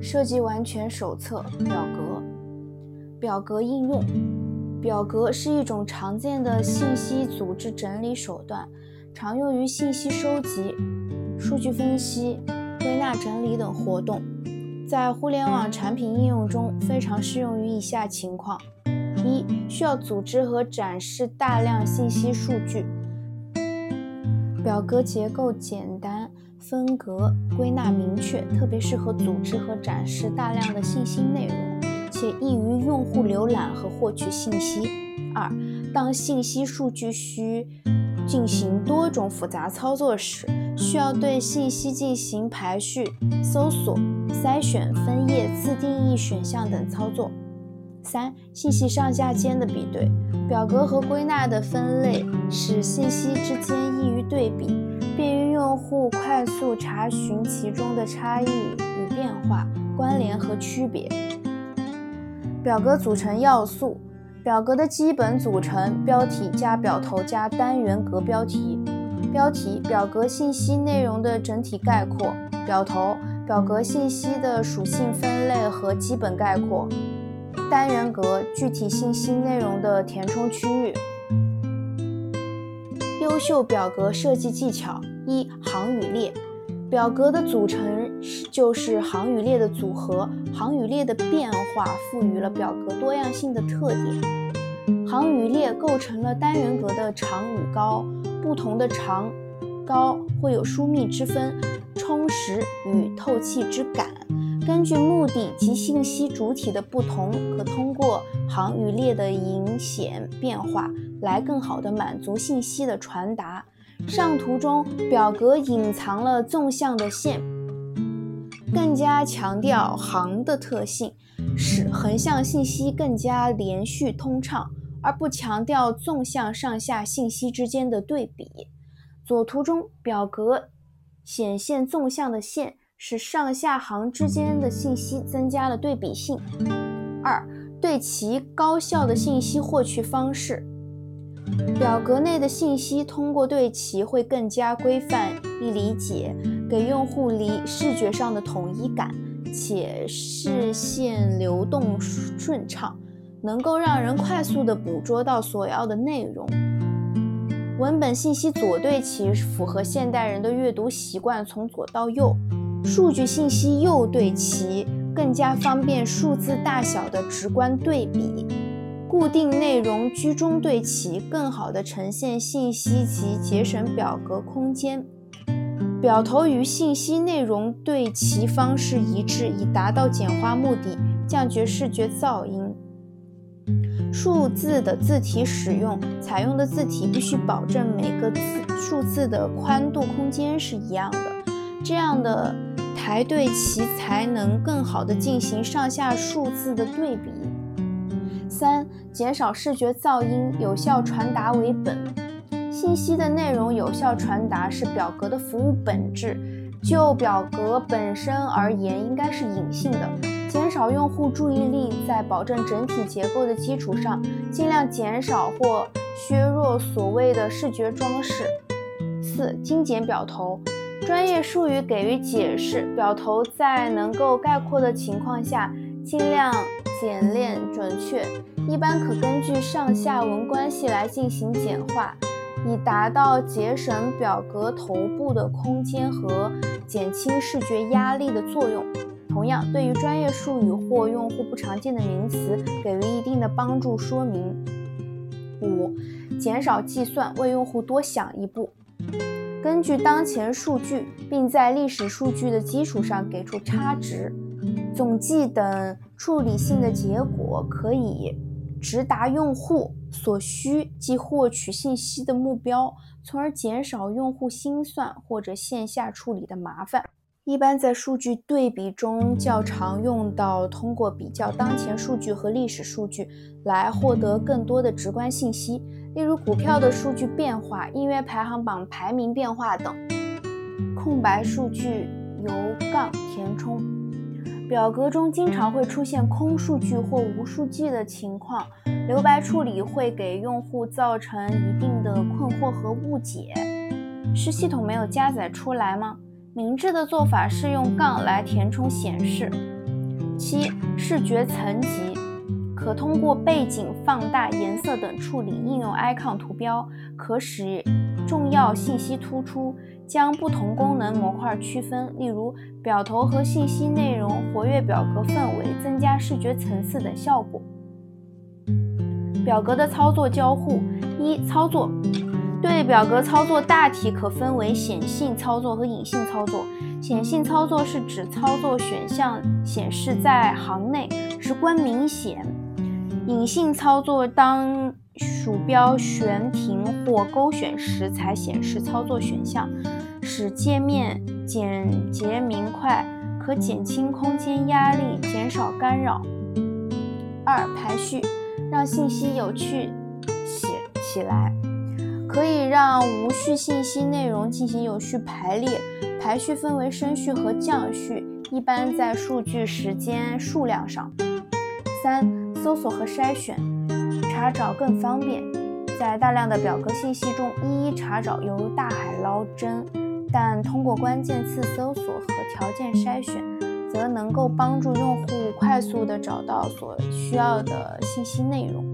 设计完全手册表格。表格应用。表格是一种常见的信息组织整理手段，常用于信息收集、数据分析、归纳整理等活动。在互联网产品应用中，非常适用于以下情况：一、需要组织和展示大量信息数据。表格结构简单，分隔归纳明确，特别适合组织和展示大量的信息内容，且易于用户浏览和获取信息。二，当信息数据需进行多种复杂操作时，需要对信息进行排序、搜索、筛选、分页、自定义选项等操作。三、信息上下间的比对，表格和归纳的分类使信息户快速查询其中的差异与变化、关联和区别。表格组成要素：表格的基本组成：标题加表头加单元格标题。标题：表格信息内容的整体概括。表头：表格信息的属性分类和基本概括。单元格具体信息内容的填充区域。优秀表格设计技巧：一、行与列。表格的组成就是行与列的组合，行与列的变化赋予了表格多样性的特点。行与列构成了单元格的长与高，不同的长、高会有疏密之分，充实与透气之感。根据目的及信息主体的不同，可通过行与列的隐显变化来更好地满足信息的传达。上图中，表格隐藏了纵向的线，更加强调行的特性，使横向信息更加连续通畅，而不强调纵向上下信息之间的对比。左图中，表格显现纵向的线。使上下行之间的信息增加了对比性。二、对其高效的信息获取方式。表格内的信息通过对齐会更加规范易理解，给用户理视觉上的统一感，且视线流动顺畅，能够让人快速地捕捉到所要的内容。文本信息左对齐符合现代人的阅读习惯，从左到右。数据信息右对齐，更加方便数字大小的直观对比；固定内容居中对齐，更好地呈现信息及节省表格空间。表头与信息内容对齐方式一致，以达到简化目的，降绝视觉噪音。数字的字体使用，采用的字体必须保证每个字数字的宽度空间是一样的，这样的。台对齐才能更好地进行上下数字的对比。三、减少视觉噪音，有效传达为本。信息的内容有效传达是表格的服务本质。就表格本身而言，应该是隐性的，减少用户注意力，在保证整体结构的基础上，尽量减少或削弱所谓的视觉装饰。四、精简表头。专业术语给予解释，表头在能够概括的情况下，尽量简练准确，一般可根据上下文关系来进行简化，以达到节省表格头部的空间和减轻视觉压力的作用。同样，对于专业术语或用户不常见的名词，给予一定的帮助说明。五、减少计算，为用户多想一步。根据当前数据，并在历史数据的基础上给出差值、总计等处理性的结果，可以直达用户所需即获取信息的目标，从而减少用户心算或者线下处理的麻烦。一般在数据对比中较常用到通过比较当前数据和历史数据来获得更多的直观信息，例如股票的数据变化、音乐排行榜排名变化等。空白数据由杠填充。表格中经常会出现空数据或无数据的情况，留白处理会给用户造成一定的困惑和误解。是系统没有加载出来吗？明智的做法是用杠来填充显示。七、视觉层级可通过背景、放大、颜色等处理应用 icon 图标，可使重要信息突出，将不同功能模块区分，例如表头和信息内容、活跃表格氛围、增加视觉层次等效果。表格的操作交互一、操作。对表格操作大体可分为显性操作和隐性操作。显性操作是指操作选项显示在行内，直观明显；隐性操作当鼠标悬停或勾选时才显示操作选项，使界面简洁明快，可减轻空间压力，减少干扰。二、排序，让信息有序写起来。可以让无序信息内容进行有序排列，排序分为升序和降序，一般在数据时间数量上。三、搜索和筛选，查找更方便。在大量的表格信息中，一一查找犹如大海捞针，但通过关键词搜索和条件筛选，则能够帮助用户快速地找到所需要的信息内容。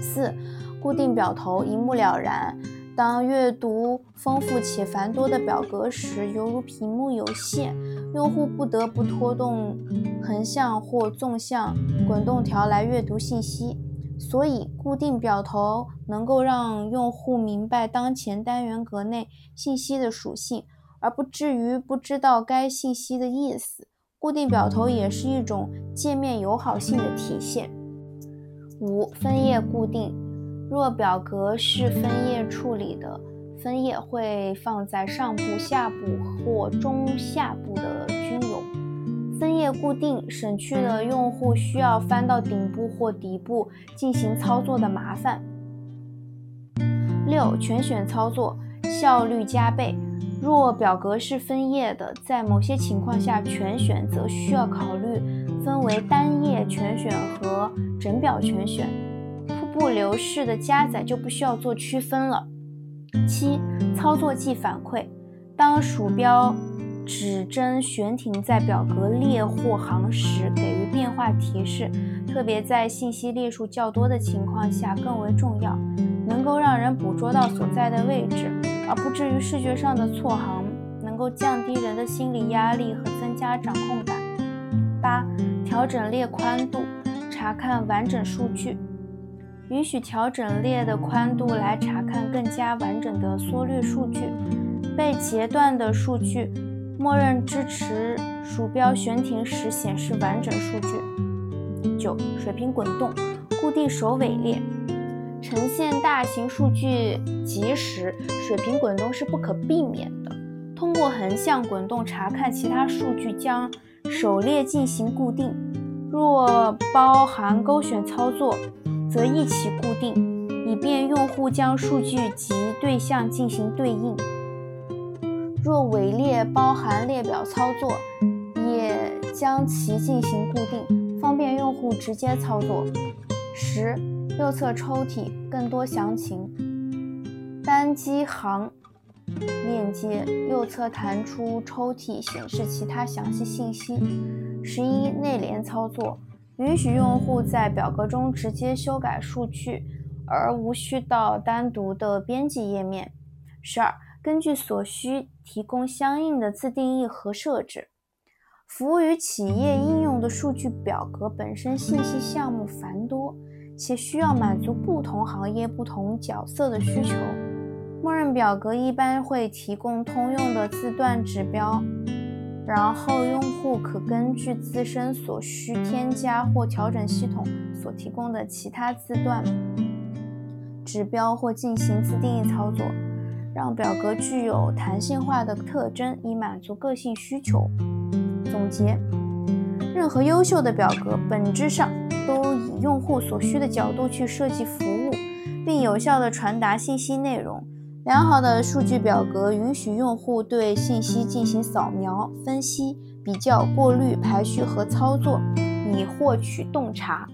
四。固定表头一目了然。当阅读丰富且繁多的表格时，犹如屏幕有限，用户不得不拖动横向或纵向滚动条来阅读信息。所以，固定表头能够让用户明白当前单元格内信息的属性，而不至于不知道该信息的意思。固定表头也是一种界面友好性的体现。五、分页固定。若表格是分页处理的，分页会放在上部、下部或中下部的分页固定省去了用户需要翻到顶部或底部进行操作的麻烦。六、全选操作效率加倍。若表格是分页的，在某些情况下，全选则需要考虑分为单页全选和整表全选。瀑布流式的加载就不需要做区分了。七、操作即反馈。当鼠标指针悬停在表格列或行时，给予变化提示，特别在信息列数较多的情况下更为重要，能够让人捕捉到所在的位置，而不至于视觉上的错行，能够降低人的心理压力和增加掌控感。八、调整列宽度，查看完整数据。允许调整列的宽度来查看更加完整的缩略数据。被截断的数据，默认支持鼠标悬停时显示完整数据。九、水平滚动，固定首尾列。呈现大型数据集时，水平滚动是不可避免的。通过横向滚动查看其他数据，将首列进行固定。若包含勾选操作，则一起固定，以便用户将数据及对象进行对应。若尾列包含列表操作，也将其进行固定，方便用户直接操作。十、右侧抽屉更多详情。单击行链接，右侧弹出抽屉，显示其他详细信息。十一、内联操作。允许用户在表格中直接修改数据，而无需到单独的编辑页面。十二，根据所需提供相应的自定义和设置。服务于企业应用的数据表格本身信息项目繁多，且需要满足不同行业、不同角色的需求。默认表格一般会提供通用的字段指标。然后用户可根据自身所需添加或调整系统所提供的其他字段指标或进行自定义操作，让表格具有弹性化的特征，以满足个性需求。总结：任何优秀的表格本质上都以用户所需的角度去设计服务，并有效地传达信息内容。良好的数据表格允许用户对信息进行扫描、分析、比较、过滤、排序和操作，以获取洞察。